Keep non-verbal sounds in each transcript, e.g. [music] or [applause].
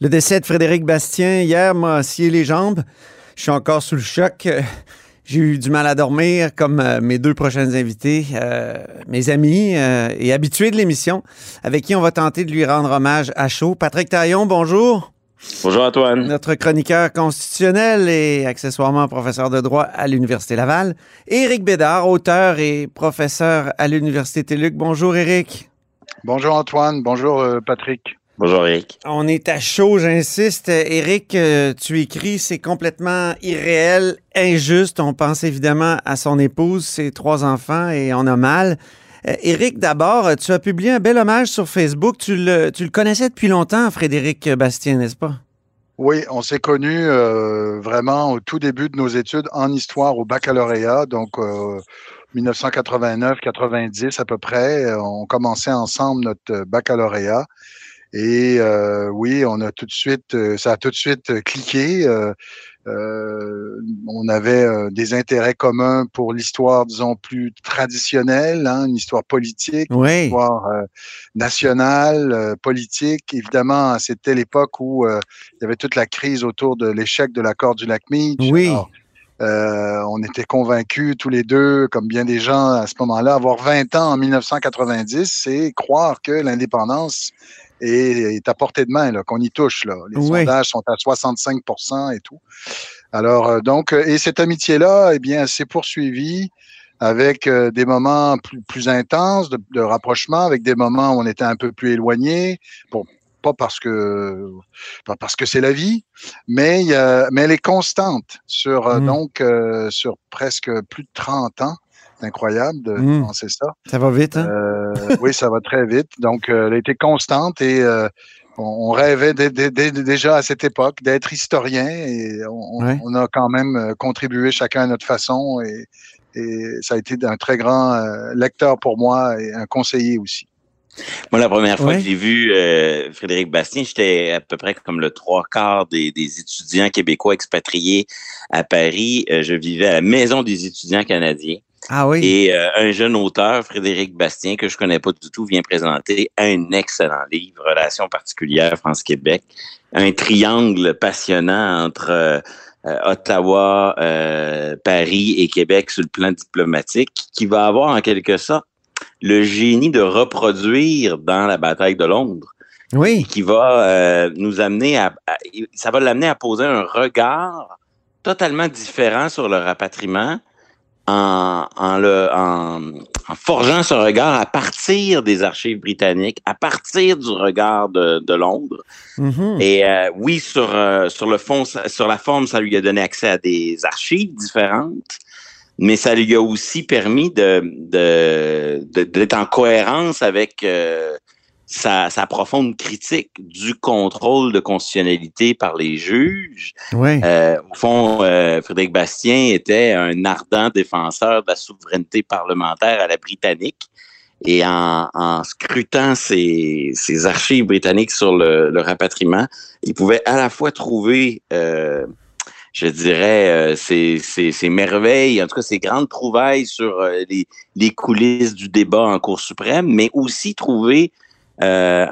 Le décès de Frédéric Bastien hier m'a scié les jambes. Je suis encore sous le choc. J'ai eu du mal à dormir, comme euh, mes deux prochaines invités, euh, mes amis euh, et habitués de l'émission, avec qui on va tenter de lui rendre hommage à chaud. Patrick Taillon, bonjour. Bonjour Antoine. Notre chroniqueur constitutionnel et accessoirement professeur de droit à l'Université Laval. Éric Bédard, auteur et professeur à l'Université TELUC. Bonjour Éric. Bonjour Antoine, bonjour Patrick. Bonjour Eric. On est à chaud, j'insiste. Eric, euh, tu écris, c'est complètement irréel, injuste. On pense évidemment à son épouse, ses trois enfants et on a mal. Eric, euh, d'abord, tu as publié un bel hommage sur Facebook. Tu le, tu le connaissais depuis longtemps, Frédéric Bastien, n'est-ce pas? Oui, on s'est connus euh, vraiment au tout début de nos études en histoire au baccalauréat, donc 1989-90 à peu près. On commençait ensemble notre baccalauréat. Et euh, oui, on a tout de suite, euh, ça a tout de suite euh, cliqué. Euh, on avait des intérêts communs pour l'histoire, disons, plus traditionnelle, hein, une histoire politique, une histoire nationale, politique. Évidemment, c'était l'époque où il y avait toute la crise autour de l'échec de l'accord du lac Meach. Oui. Euh, on était convaincus tous les deux, comme bien des gens à ce moment-là, avoir 20 ans en 1990, c'est croire que l'indépendance est, à portée de main, qu'on y touche. Là. Les sondages sont à 65% et tout. Alors, euh, donc, euh, et cette amitié-là, eh bien, s'est poursuivie avec euh, des moments plus, plus intenses de, de, rapprochement, avec des moments où on était un peu plus éloignés, pour, pas parce que pas parce que c'est la vie, mais mais elle est constante sur mmh. donc sur presque plus de 30 ans incroyable de mmh. penser ça. Ça va vite, hein? Euh, oui, ça va très vite. Donc, euh, elle a été constante et euh, on, rêvait déjà à cette époque d'être historien et on, a quand même contribué chacun à notre façon et, ça a été un très grand lecteur pour moi et un conseiller aussi. Moi, la première fois que j'ai vu Frédéric Bastien, j'étais à peu près comme le trois quarts des, des étudiants québécois expatriés à Paris. je vivais à la Maison des étudiants canadiens. Ah oui. Et euh, un jeune auteur, Frédéric Bastien, que je connais pas du tout, vient présenter un excellent livre, Relations particulières France-Québec, un triangle passionnant entre euh, Ottawa, euh, Paris et Québec sur le plan diplomatique, qui va avoir en quelque sorte le génie de reproduire dans la bataille de Londres. Oui. Qui va nous amener à ça va l'amener à poser un regard totalement différent sur le rapatriement en, le, en, forgeant ce regard à partir des archives britanniques, à partir du regard de, de Londres. Mm-hmm. Et euh, oui, sur, euh, sur le fond, sur la forme, ça lui a donné accès à des archives différentes, mais ça lui a aussi permis de, d'être en cohérence avec euh, sa, profonde critique du contrôle de constitutionnalité par les juges. Euh, au fond, euh, Frédéric Bastien était un ardent défenseur de la souveraineté parlementaire à la britannique. Et en, scrutant ces, archives britanniques sur le, rapatriement, il pouvait à la fois trouver, euh, je dirais, ces, merveilles, en tout cas ces grandes trouvailles sur les, les coulisses du débat en Cour suprême, mais aussi trouver euh,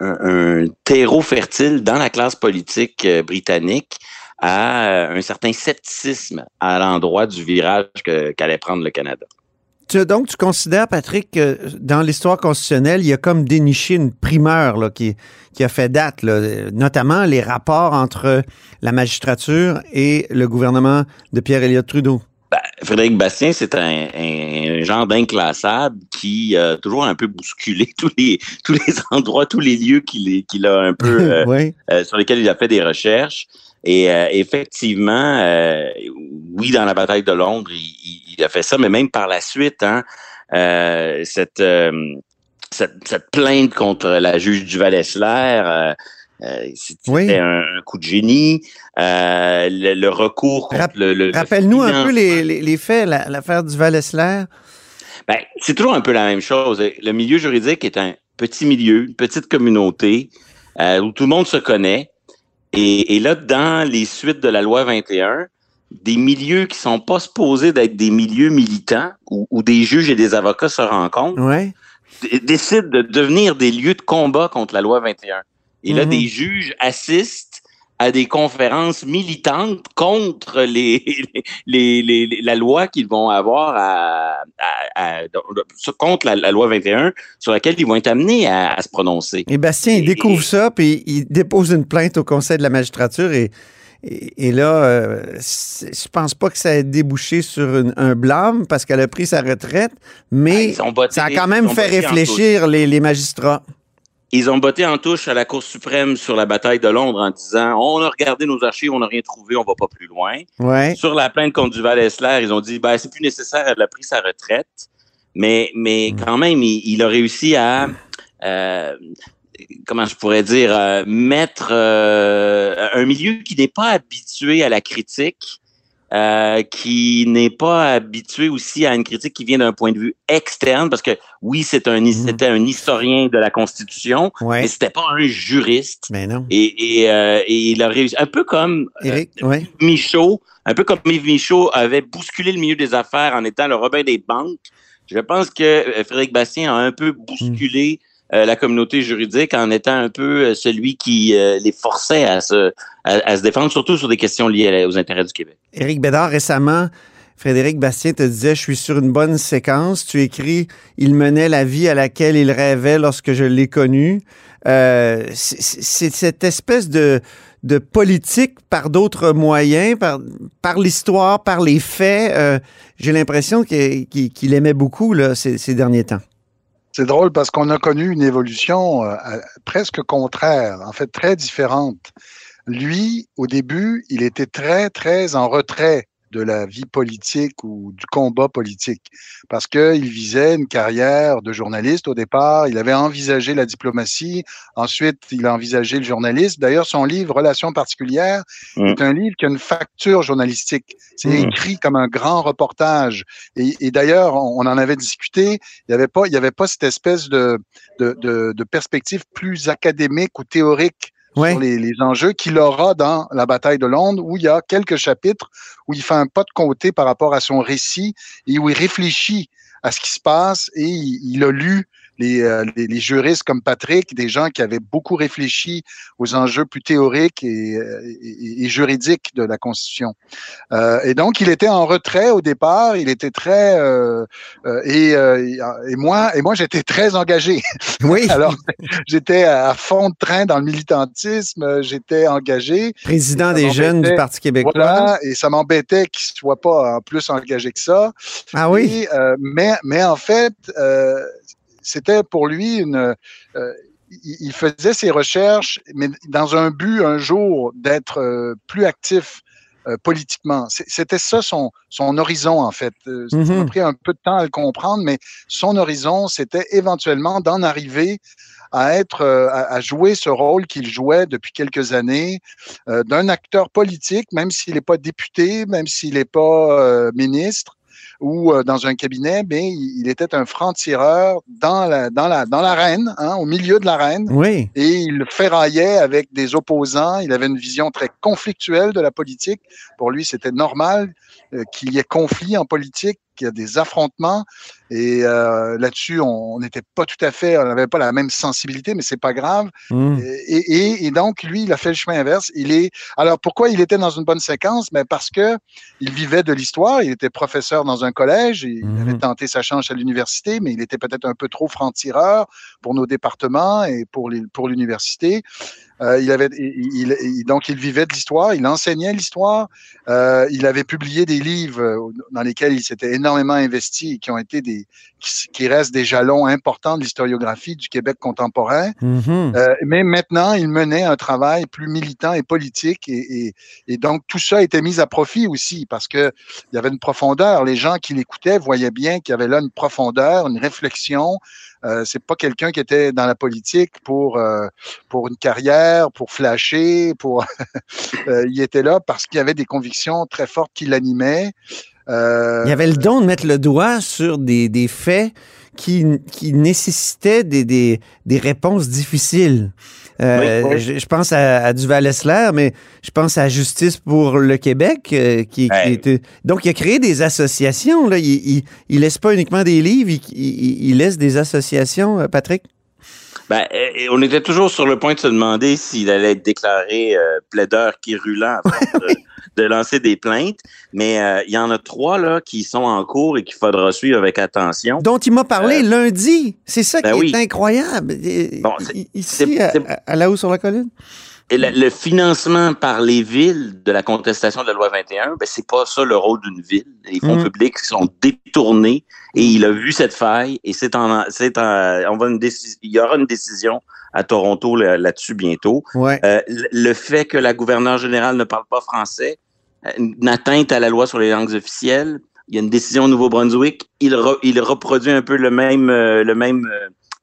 un, terreau fertile dans la classe politique euh, britannique à euh, un certain scepticisme à l'endroit du virage qu'allait prendre le Canada. donc, tu considères, Patrick, que dans l'histoire constitutionnelle, il y a comme déniché une primeur qui, a fait date, notamment les rapports entre la magistrature et le gouvernement de Pierre Elliott Trudeau. Ben, Frédéric Bastien, c'est un, genre d'inclassable qui a toujours un peu bousculé [laughs] tous les tous les endroits, tous les lieux qu'il a un peu [laughs] euh, euh, sur lesquels il a fait des recherches. Et euh, effectivement, oui, dans la bataille de Londres, il, a fait ça, mais même par la suite, hein, cette, cette, plainte contre la juge du Val-Esler, euh, c'était un, coup de génie. Euh, le, recours contre le, Rappelle-nous un peu les, faits, l'affaire du val ben, c'est toujours un peu la même chose. Le milieu juridique est un petit milieu, une petite communauté euh, où tout le monde se connaît. Et, là, dans les suites de la loi 21, des milieux qui sont pas supposés d'être des milieux militants où, des juges et des avocats se rencontrent, décident de devenir des lieux de combat contre la loi 21. Et là, Mhm. des juges assistent à des conférences militantes contre les, [laughs] les, les- les- la loi qu'ils vont avoir à, à- à- contre la, la loi 21 sur laquelle ils vont être amenés à, à se prononcer. Et Bastien, il découvre et- ça, puis il dépose une plainte au Conseil de la magistrature et, et, et là, euh, je pense pas que ça ait débouché sur une- un blâme parce qu'elle a pris sa retraite, mais botté- ça a quand même fait réfléchir les, les magistrats. Ils ont botté en touche à la Cour suprême sur la bataille de Londres en disant on a regardé nos archives, on n'a rien trouvé, on va pas plus loin. Ouais. Sur la plainte contre Duval-Essler, ils ont dit ben c'est plus nécessaire, elle a pris sa retraite. Mais, mais Mm. quand même, il, il a réussi à euh, comment je pourrais dire euh, mettre euh, un milieu qui n'est pas habitué à la critique. Euh, qui n'est pas habitué aussi à une critique qui vient d'un point de vue externe, parce que oui, c'est un, Mhm. c'était un historien de la Constitution, Ouais. mais c'était pas un juriste. Mais non. Et, et, euh, et il a réussi, un peu comme euh, ouais. Michaud, un peu comme Yves Michaud avait bousculé le milieu des affaires en étant le Robin des banques. Je pense que Frédéric Bastien a un peu bousculé euh, la communauté juridique en étant un peu euh, celui qui euh, les forçait à se, à, se défendre, surtout sur des questions liées aux intérêts du Québec. Éric Bédard, récemment, Frédéric Bastien te disait Je suis sur une bonne séquence. Tu écris Il menait la vie à laquelle il rêvait lorsque je l'ai connu. Euh, c'est cette espèce de, de politique par d'autres moyens, par, par l'histoire, par les faits. euh, J'ai l'impression qu'il aimait beaucoup là, ces, ces derniers temps. C'est drôle parce qu'on a connu une évolution euh, presque contraire, en fait très différente. Lui, au début, il était très, très en retrait de la vie politique ou du combat politique parce qu'il visait une carrière de journaliste au départ. Il avait envisagé la diplomatie. Ensuite, il a envisagé le journalisme. D'ailleurs, son livre Relations particulières Mm. est un livre qui a une facture journalistique. C'est Mm. écrit comme un grand reportage. Et, et d'ailleurs, on, on en avait discuté. Il n'y avait pas, il y avait pas cette espèce de, de, de, de perspective plus académique ou théorique Ouais. sur les, les enjeux qu'il aura dans la bataille de Londres, où il y a quelques chapitres où il fait un pas de côté par rapport à son récit et où il réfléchit à ce qui se passe et il, il a lu les, euh, les, les juristes comme Patrick, des gens qui avaient beaucoup réfléchi aux enjeux plus théoriques et, euh, et, et juridiques de la Constitution. Euh, et donc, il était en retrait au départ, il était très... Euh, euh, et, euh, et moi, et moi j'étais très engagé. [laughs] Oui, Alors, j'étais à fond de train dans le militantisme, j'étais engagé. président des jeunes du. Parti québécois. Voilà, et ça m'embêtait qu'il ne soit pas en plus engagé que ça. Ah oui, Et, mais, mais en fait, euh, c'était pour lui une. euh, il faisait ses recherches, mais dans un but un jour d'être euh, plus actif euh, politiquement. C'était ça son, son horizon, en fait. Euh, Ça m'a Mhm. pris un peu de temps à le comprendre, mais son horizon, c'était éventuellement d'en arriver à être, euh, à, à jouer ce rôle qu'il jouait depuis quelques années, d'un acteur politique, même s'il n'est pas député, même s'il n'est pas ministre ou euh, dans un cabinet, mais il, il était un franc-tireur dans la dans la dans l'arène, hein, au milieu de l'arène, oui. et il ferraillait avec des opposants. Il avait une vision très conflictuelle de la politique. Pour lui, c'était normal euh, qu'il y ait conflit en politique, qu'il y ait des affrontements. Et euh, là-dessus, on n'était pas tout à fait, on n'avait pas la même sensibilité, mais c'est pas grave. Mm. Et, et, et donc, lui, il a fait le chemin inverse. Il est. Alors, pourquoi il était dans une bonne séquence? Mais parce que il vivait de l'histoire. Il était professeur dans un collège. Il Mhm. avait tenté sa chance à l'université, mais il était peut-être un peu trop franc-tireur pour nos départements et pour l'université. Euh, il avait, il, il- donc il vivait de l'histoire, il enseignait l'histoire, euh, il avait publié des livres dans lesquels il s'était énormément investi et qui ont été des, qui, qui restent des jalons importants de l'historiographie du Québec contemporain. Mhm. Euh, mais maintenant, il menait un travail plus militant et politique, et, et, et donc tout ça était mis à profit aussi parce que il y avait une profondeur. Les gens qui l'écoutaient voyaient bien qu'il y avait là une profondeur, une réflexion. Euh, c'est pas quelqu'un qui était dans la politique pour euh, pour une carrière, pour flasher, pour. [laughs] euh, il était là parce qu'il y avait des convictions très fortes qui l'animaient. Euh, Il y avait le don de mettre le doigt sur des, des faits qui, qui nécessitaient des, des, des réponses difficiles. Euh, Oui, oui. Je, je pense à, à Duval-Essler, mais je pense à Justice pour le Québec, euh, qui, était... Donc, il a créé des associations. Là. Il, il, il laisse pas uniquement des livres, il, il- il laisse des associations, euh, Patrick? Ben, on était toujours sur le point de se demander s'il allait être déclaré euh, plaideur qui roulant de, [laughs] lancer des plaintes. Mais euh, il y en a trois là qui sont en cours et qu'il faudra suivre avec attention. Dont il m'a parlé euh, lundi. C'est ça ben qui est incroyable. Bon, Ici, à, la haut sur la colline? Et le, financement par les villes de la contestation de la loi 21, ben c'est pas ça le rôle d'une ville. Les fonds mmh. publics sont détournés et il a vu cette faille et c'est en, c'est on va une il y aura une décision à Toronto là-dessus bientôt. Euh, le fait que la gouverneure générale ne parle pas français, euh, une atteinte à la loi sur les langues officielles. Il y a une décision au Nouveau-Brunswick. Il, il reproduit un peu le même, euh, le même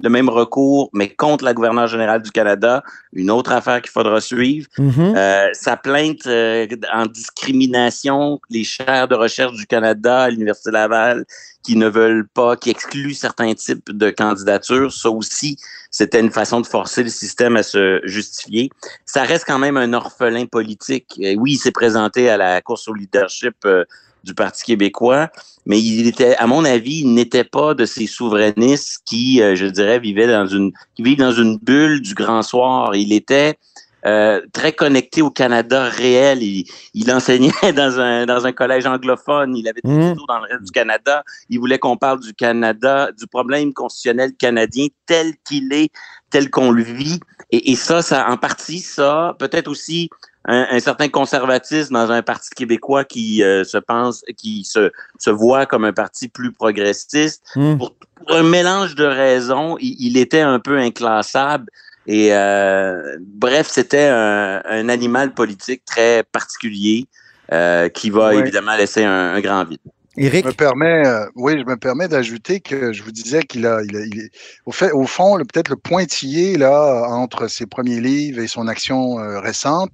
le même recours, mais contre la gouverneure générale du Canada. Une autre affaire qu'il faudra suivre. Mm-hmm. euh, sa plainte euh, en discrimination, les chaires de recherche du Canada à l'Université Laval qui ne veulent pas, qui excluent certains types de candidatures. Ça aussi, c'était une façon de forcer le système à se justifier. Ça reste quand même un orphelin politique. oui, il s'est présenté à la course au leadership euh, du Parti québécois, mais il était, à mon avis, il n'était pas de ces souverainistes qui, euh, je dirais, vivaient dans une, qui vivent dans une bulle du grand soir. Il était euh, très connecté au Canada réel. Il, il, enseignait [laughs] dans un, dans un collège anglophone. Il avait des mmh. dans le reste du Canada. Il voulait qu'on parle du Canada, du problème constitutionnel canadien tel qu'il est, tel qu'on le vit. Et, et ça, ça, en partie, ça, peut-être aussi un, certain conservatisme dans un parti québécois qui euh, se pense, qui se, se voit comme un parti plus progressiste. Hmm. Pour, un mélange de raisons, il, était un peu inclassable. Et euh, bref, c'était un, un, animal politique très particulier euh, qui va évidemment laisser un, grand vide. Eric? Je me permets, oui, je me permets d'ajouter que je vous disais qu'il a, il, il est, au, fait, au fond, peut-être le pointillé là entre ses premiers livres et son action récente,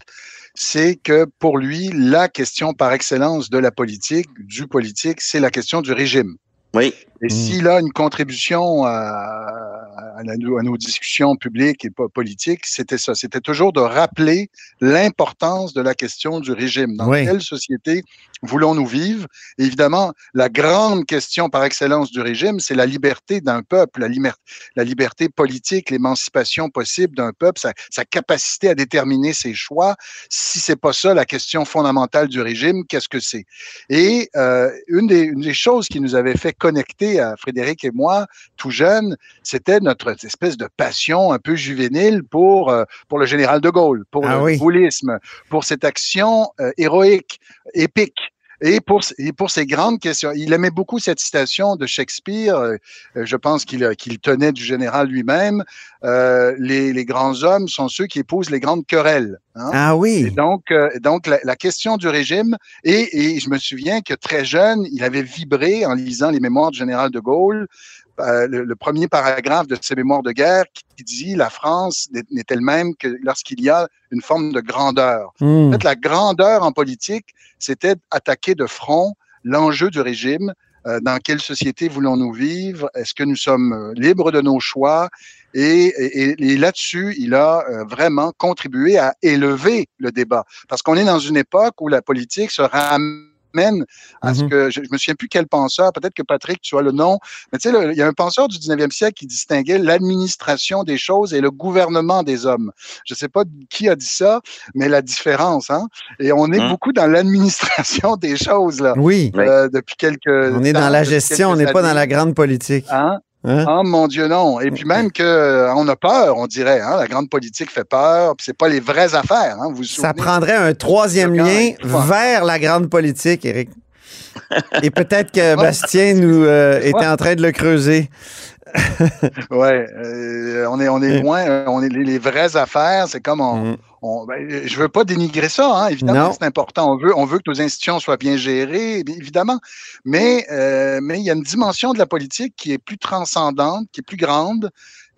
c'est que pour lui, la question par excellence de la politique, du politique, c'est la question du régime. Oui. Et s'il a une contribution à, à, nos discussions publiques et politiques, c'était ça. C'était toujours de rappeler l'importance de la question du régime. Dans quelle société voulons-nous vivre? évidemment, la grande question par excellence du régime, c'est la liberté d'un peuple, la, la, liberté politique, l'émancipation possible d'un peuple, sa, sa, capacité à déterminer ses choix. Si c'est pas ça la question fondamentale du régime, qu'est-ce que c'est? Et euh, une, des, une des choses qui nous avait fait connecter à Frédéric et moi, tout jeune, c'était notre espèce de passion un peu juvénile pour, euh, pour le général de Gaulle, pour ah le gaullisme, pour cette action euh, héroïque, épique. Et pour, et pour ces grandes questions, il aimait beaucoup cette citation de Shakespeare. Euh, je pense qu'il qu'il tenait du général lui-même. Les, les, grands hommes sont ceux qui épousent les grandes querelles. Hein. Ah oui. Et donc, donc la, la, question du régime. Et, et je me souviens que très jeune, il avait vibré en lisant les mémoires du général de Gaulle euh, le, premier paragraphe de ses mémoires de guerre qui dit la France n'est elle-même que lorsqu'il y a une forme de grandeur. Hmm. En fait, la grandeur en politique, c'était attaquer de front l'enjeu du régime. Euh, dans quelle société voulons-nous vivre? Est-ce que nous sommes euh, libres de nos choix? Et, et, et là-dessus, il a vraiment contribué à élever le débat. Parce qu'on est dans une époque où la politique se ramène mène à ce mm-hmm. que je, me souviens plus quel penseur, peut-être que Patrick, tu as le nom, mais tu sais, il y a un penseur du 19e siècle qui distinguait l'administration des choses et le gouvernement des hommes. Je sais pas qui a dit ça, mais la différence, hein. Et on est mm. beaucoup dans l'administration [laughs] des choses là. Oui. Euh, depuis quelques. On est dans la gestion, on n'est pas dans la grande politique. Hein? Hein? Oh mon Dieu, non. Et puis même qu'on euh, a peur, on dirait. Hein? La grande politique fait peur. Puis c'est pas les vraies affaires. Hein? Vous, Ça prendrait un troisième lien vers la grande politique, Eric. [laughs] Et peut-être que Bastien nous euh, était en train de le creuser. ouais, euh, on est on est loin. On est les, vraies affaires. C'est comme on, mm. On ben, je veux pas dénigrer ça. Hein, évidemment, c'est important. On veut on veut que nos institutions soient bien gérées, évidemment. Mais euh, mais il y a une dimension de la politique qui est plus transcendante, qui est plus grande,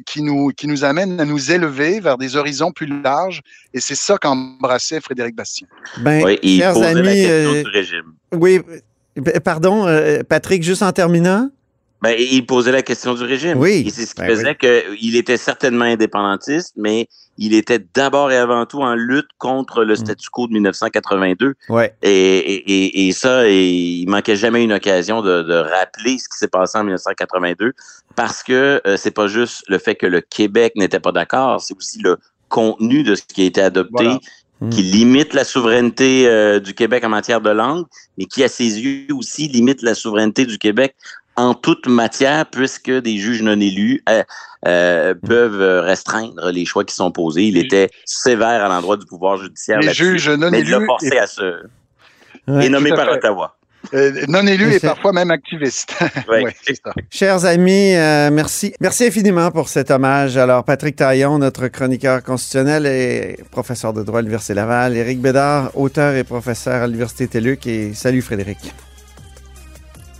qui nous qui nous amène à nous élever vers des horizons plus larges. Et c'est ça qu'embrassait Frédéric Bastien. Ben, oui, il amis, la question du régime. Oui, pardon, Patrick, juste en terminant. Ben, il posait la question du régime. Oui. Et c'est ce qui Ben faisait qu'il était certainement indépendantiste, mais il était d'abord et avant tout en lutte contre le Mm. statu quo de 1982. Ouais. Et, et, et, et ça, et il manquait jamais une occasion de, de rappeler ce qui s'est passé en 1982, parce que euh, c'est pas juste le fait que le Québec n'était pas d'accord, c'est aussi le contenu de ce qui a été adopté Voilà. Mm. qui limite la souveraineté euh, du Québec en matière de langue, mais qui, à ses yeux aussi, limite la souveraineté du Québec en toute matière, puisque des juges non élus euh, euh, peuvent euh, restreindre les choix qui sont posés. Il était sévère à l'endroit du pouvoir judiciaire Les juges non mais il l'a élus forcé et, à se... Ouais. est nommé par fait. Ottawa. euh, non élus Et et parfois même activistes. [laughs] Ouais. Ouais, c'est ça. Chers amis, euh, merci. Merci infiniment pour cet hommage. Alors, Patrick Taillon, notre chroniqueur constitutionnel et professeur de droit à l'Université Laval. Éric Bédard, auteur et professeur à l'Université TELUC. Et salut Frédéric.